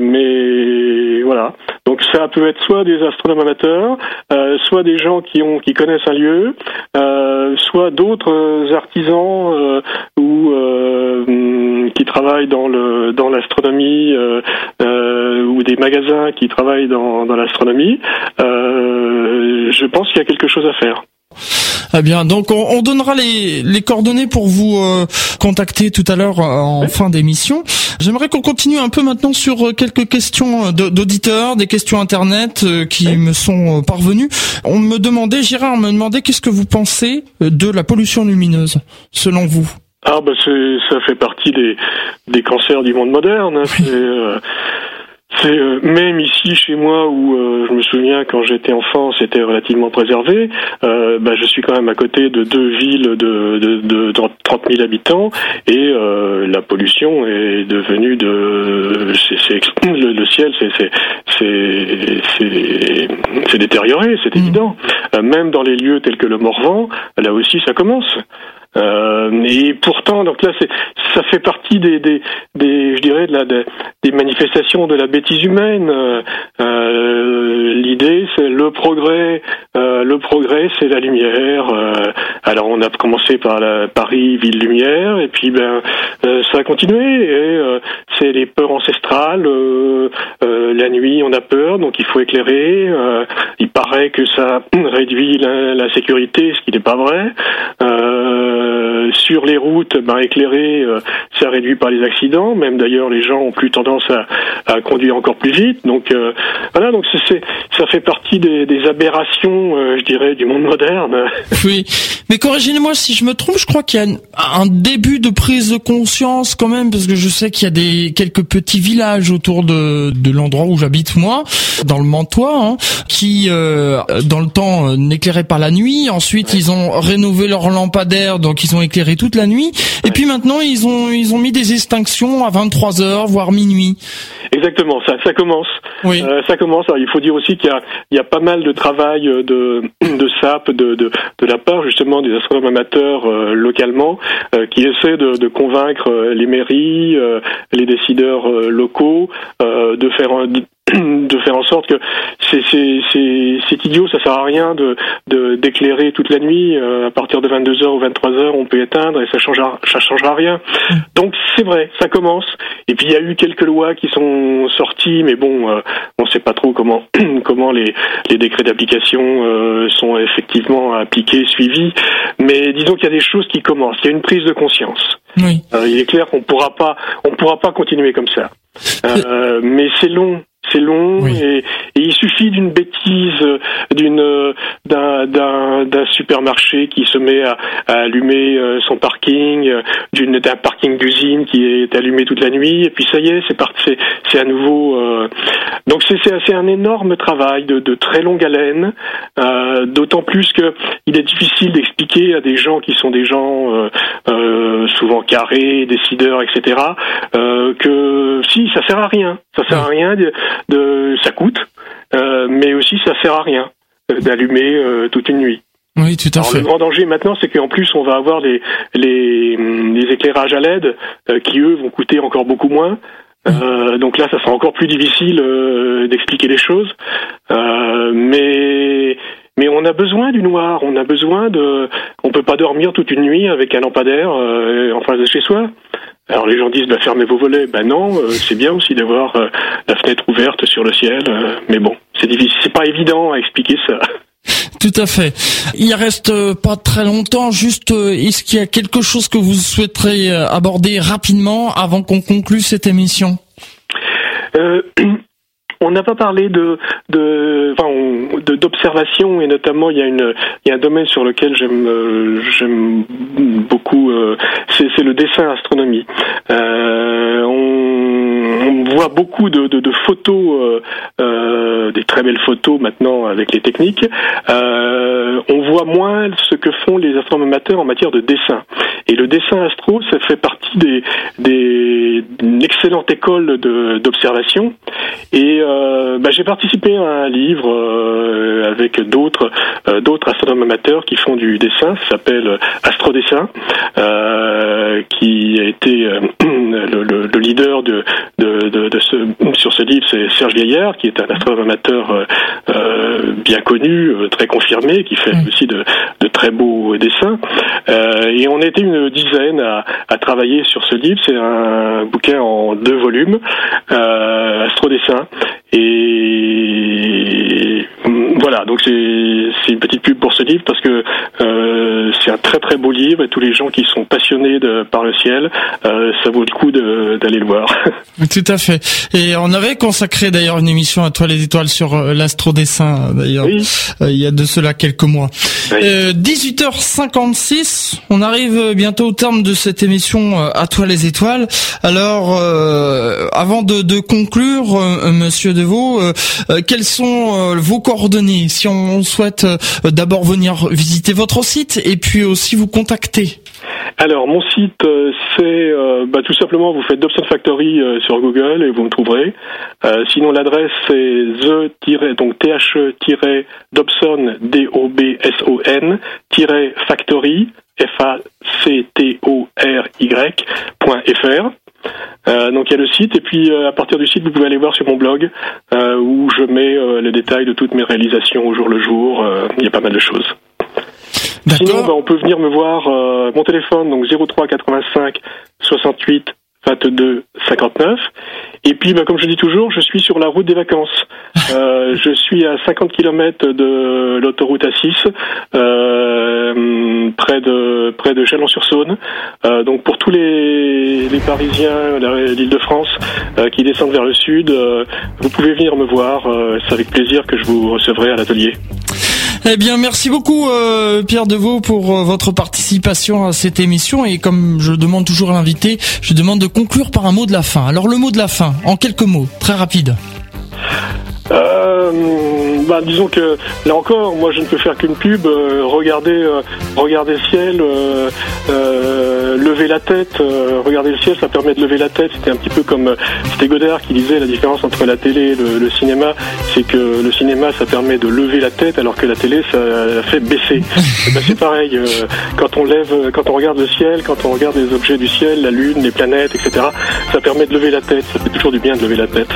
mais voilà. Donc ça peut être soit des astronomes amateurs soit des gens qui ont qui connaissent un lieu soit d'autres artisans ou qui travaillent dans le dans l'astronomie euh, euh, ou des magasins qui travaillent dans, dans l'astronomie, euh, je pense qu'il y a quelque chose à faire. Eh bien, donc on, donnera les, les, coordonnées pour vous contacter tout à l'heure en fin d'émission. J'aimerais qu'on continue un peu maintenant sur quelques questions d'auditeurs, des questions internet qui me sont parvenues. On me demandait, Gérard me demandait qu'est-ce que vous pensez de la pollution lumineuse, selon vous? Ah bah c'est ça fait partie des des cancers du monde moderne. Hein. C'est euh, c'est euh, même ici chez moi où euh, je me souviens quand j'étais enfant c'était relativement préservé. bah, je suis quand même à côté de deux villes de, de, de 30 000 habitants et la pollution est devenue de c'est le, le, ciel c'est c'est c'est c'est détérioré c'est mmh. évident. même dans les lieux tels que le Morvan là aussi ça commence. Euh, et pourtant, donc là, ça fait partie des, des, des, je dirais, de la, des manifestations de la bêtise humaine. Euh, euh L'idée, c'est le progrès. Euh, le progrès, c'est la lumière. Euh, alors, on a commencé par la Paris ville lumière, et puis ben, ça a continué. Et c'est les peurs ancestrales. la nuit, on a peur, donc il faut éclairer. il paraît que ça réduit la, la sécurité, ce qui n'est pas vrai. Euh, euh, sur les routes, ben, éclairées, euh, ça réduit pas les accidents. Même d'ailleurs, les gens ont plus tendance à, conduire encore plus vite. Donc euh, voilà, donc c'est, ça fait partie des, aberrations, je dirais, du monde moderne. Oui, mais corrigez-moi si je me trompe. Je crois qu'il y a un début de prise de conscience quand même, parce que je sais qu'il y a des quelques petits villages autour de, de l'endroit où j'habite moi, dans le Mantois, hein, qui dans le temps n'éclairaient pas la nuit. Ensuite, ils ont rénové leur lampadaire donc ils ont éclairé toute la nuit. Et puis maintenant, ils ont ils ont mis des extinctions à 23 heures, voire minuit. Exactement, ça, ça commence. Oui. Euh, ça commence. Alors, il faut dire aussi qu'il y a, il y a pas mal de travail de, de SAP de, de, de la part justement des astronomes amateurs euh, localement euh, qui essaient de, de convaincre les mairies, les décideurs locaux de faire un, de faire en sorte que c'est idiot, ça sert à rien de d'éclairer toute la nuit. Euh, à partir de 22h ou 23h, on peut éteindre et ça changera, ça changera rien. Donc c'est vrai, ça commence. Et puis il y a eu quelques lois qui sont sorties, mais bon, euh, on ne sait pas trop comment comment les, les décrets d'application euh, sont effectivement appliqués, suivis. Mais disons qu'il y a des choses qui commencent. Il y a une prise de conscience. il est clair qu'on pourra pas on pourra pas continuer comme ça. mais c'est long, c'est long et, il suffit d'une bêtise d'une d'un, d'un, supermarché qui se met à, allumer euh, son parking, euh, d'une d'un parking d'usine qui est allumé toute la nuit et puis ça y est, c'est parti, c'est, à nouveau. Euh, donc c'est, c'est, un énorme travail de, de très longue haleine, d'autant plus que il est difficile d'expliquer à des gens qui sont des gens souvent carrés, décideurs, etc. que si ça sert à rien, ça sert à rien de, de ça coûte, mais aussi ça sert à rien d'allumer euh, toute une nuit. Oui, tout à fait. Le grand danger maintenant, c'est qu'en plus, on va avoir les, les, les éclairages à LED euh, qui, eux, vont coûter encore beaucoup moins. Euh, donc là, ça sera encore plus difficile euh, d'expliquer les choses. Euh, mais mais on a besoin du noir. On a besoin de. On peut pas dormir toute une nuit avec un lampadaire en face de chez soi. Alors les gens disent bah, fermez vos volets. Ben non, c'est bien aussi d'avoir la fenêtre ouverte sur le ciel. mais bon, c'est difficile. C'est pas évident à expliquer ça. Tout à fait. Il reste euh, pas très longtemps. Juste, euh, est-ce qu'il y a quelque chose que vous souhaiterez euh, aborder rapidement avant qu'on conclue cette émission? On n'a pas parlé de de d'observation et notamment il y a une il y a un domaine sur lequel j'aime j'aime beaucoup c'est le dessin astronomie. on on voit beaucoup de, photos, euh, euh, des très belles photos maintenant avec les techniques. Euh, on voit moins ce que font les astronomes en matière de dessin. Et le dessin astro, ça fait partie des, des excellente école d'observation. Et euh, bah, j'ai participé à un livre euh, avec d'autres euh, d'autres astronomes amateurs qui font du dessin. Ça s'appelle Astrodessin, qui a été le, le, le, leader de, de, ce, sur ce livre, c'est Serge Gaillard, qui est un astronome amateur euh, euh, bien connu, euh, très confirmé, qui fait aussi de, très beaux dessins. et on était une dizaine à, à travailler sur ce livre. C'est un bouquin en deux volumes, Astrodessin. Et voilà, donc c'est une petite pub pour ce livre parce que euh, c'est un très très beau livre et tous les gens qui sont passionnés de, par le ciel, euh, ça vaut le coup d'aller le voir. Tout à fait. Et on avait consacré d'ailleurs une émission à toi les étoiles sur euh, l'astrodessin d'ailleurs oui. il y a de cela quelques mois. 18h56, on arrive bientôt au terme de cette émission à toi les étoiles. Alors avant de, de conclure, Monsieur Devaux, quelles sont vos coordonnées si on souhaite euh, d'abord venir visiter votre site et puis aussi vous contacter alors mon site euh, c'est euh, bah, tout simplement vous faites Dobson Factory sur Google et vous me trouverez. sinon l'adresse c'est the donc the Dobson d o b s o n factory f a c t o r y.fr. Euh, donc il y a le site et puis à partir du site vous pouvez aller voir sur mon blog où je mets les détails de toutes mes réalisations au jour le jour. Il y a pas mal de choses. Sinon, bah, on peut venir me voir euh, mon téléphone, donc 03 85 68 22 59. Et puis, bah, comme je dis toujours, je suis sur la route des vacances. Euh, je suis à 50 km de l'autoroute A6, euh, près de près de Chalon-sur-Saône. Euh, donc, pour tous les, les Parisiens, l'Île-de-France, qui descendent vers le sud, vous pouvez venir me voir. C'est avec plaisir que je vous recevrai à l'atelier. Eh bien, merci beaucoup euh, Pierre Deveau pour euh, votre participation à cette émission et comme je demande toujours à l'invité, je demande de conclure par un mot de la fin. Alors le mot de la fin, en quelques mots, très rapide. Euh, bah, disons que là encore, moi je ne peux faire qu'une pub. Euh, regardez, euh, regardez le ciel, euh, lever la tête. regardez le ciel, ça permet de lever la tête. C'était un petit peu comme c'était Godard qui disait la différence entre la télé et le, cinéma, c'est que le cinéma ça permet de lever la tête, alors que la télé ça fait baisser. ben, c'est pareil. quand on lève, quand on regarde le ciel, quand on regarde les objets du ciel, la lune, les planètes, etc. Ça permet de lever la tête. Ça fait toujours du bien de lever la tête.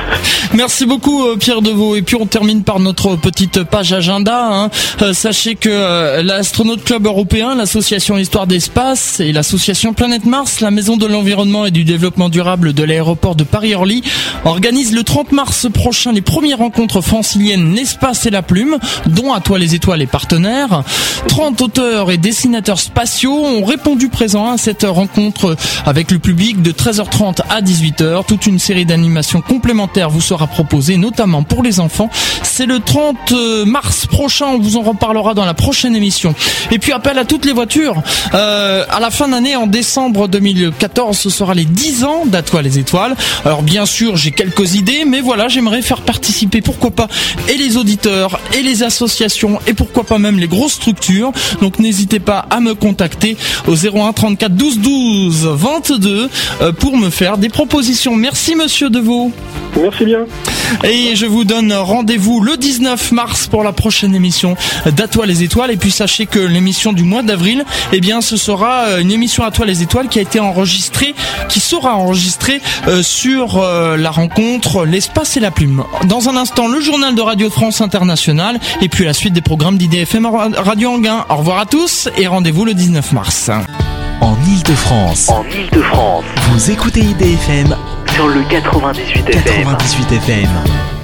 Merci beaucoup Pierre Deveau Deveau. Et puis on termine par notre petite page agenda. Hein. Euh, sachez que euh, l'Astronaute Club Européen, l'association Histoire d'Espace et l'association Planète Mars, la Maison de l'Environnement et du Développement Durable de l'aéroport de Paris-Orly, organisent le 30 mars prochain les premières rencontres franciliennes L'espace et la plume, dont à toi les étoiles et partenaires. 30 auteurs et dessinateurs spatiaux ont répondu présent à cette rencontre avec le public de 13h30 à 18h. Toute une série d'animations complémentaires vous sera proposée, notamment pour les enfants. C'est le 30 euh, mars prochain, on vous en reparlera dans la prochaine émission. Et puis appel à toutes les voitures. Euh, à la fin d'année, en décembre 2014, ce sera les 10 ans d'Atoile les étoiles. Alors bien sûr, j'ai quelques idées, mais voilà, j'aimerais faire participer, pourquoi pas, et les auditeurs, et les associations, et pourquoi pas même les grosses structures. Donc n'hésitez pas à me contacter au 01 34 12 12 22 pour me faire des propositions. Merci Monsieur Deveau. Merci bien. Et je vous donne rendez-vous le 19 mars pour la prochaine émission d'Atoile les étoiles. Et puis sachez que l'émission du mois d'avril, eh bien, ce sera euh, une émission à les étoiles qui a été enregistrée, qui sera enregistrée euh, sur euh, la rencontre L'espace et la plume. Dans un instant, le journal de Radio France Internationale et puis la suite des programmes d'IDFM Radio Anguin. Au revoir à tous et rendez-vous le 19 mars. En Ile-de-France. En Ile-de-France. Vous écoutez IDFM sur le 98 FM. 98 FM.